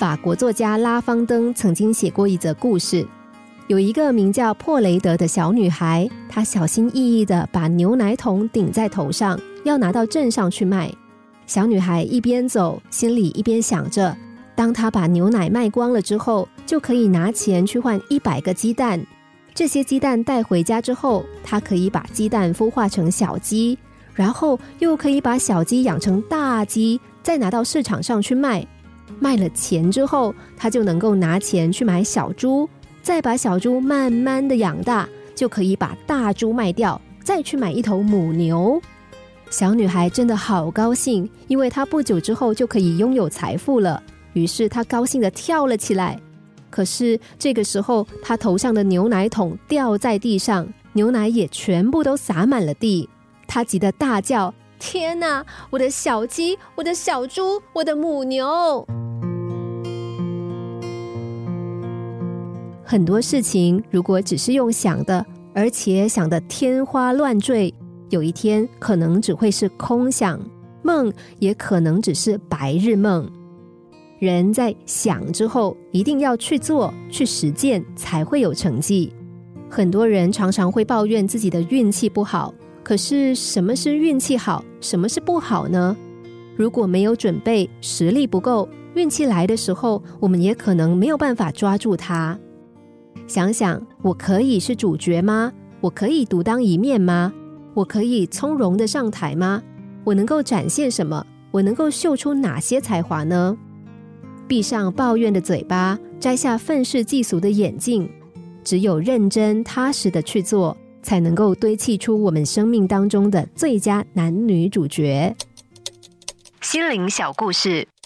法国作家拉方登曾经写过一则故事，有一个名叫珀雷德的小女孩，她小心翼翼的把牛奶桶顶在头上，要拿到镇上去卖。小女孩一边走，心里一边想着：当她把牛奶卖光了之后，就可以拿钱去换一百个鸡蛋。这些鸡蛋带回家之后，她可以把鸡蛋孵化成小鸡，然后又可以把小鸡养成大鸡，再拿到市场上去卖。卖了钱之后，她就能够拿钱去买小猪，再把小猪慢慢的养大，就可以把大猪卖掉，再去买一头母牛。小女孩真的好高兴，因为她不久之后就可以拥有财富了。于是她高兴的跳了起来。可是这个时候，她头上的牛奶桶掉在地上，牛奶也全部都洒满了地。她急得大叫：“天哪！我的小鸡，我的小猪，我的母牛！”很多事情，如果只是用想的，而且想的天花乱坠。有一天，可能只会是空想，梦也可能只是白日梦。人在想之后，一定要去做、去实践，才会有成绩。很多人常常会抱怨自己的运气不好，可是什么是运气好，什么是不好呢？如果没有准备，实力不够，运气来的时候，我们也可能没有办法抓住它。想想，我可以是主角吗？我可以独当一面吗？我可以从容的上台吗？我能够展现什么？我能够秀出哪些才华呢？闭上抱怨的嘴巴，摘下愤世嫉俗的眼镜，只有认真踏实的去做，才能够堆砌出我们生命当中的最佳男女主角。心灵小故事，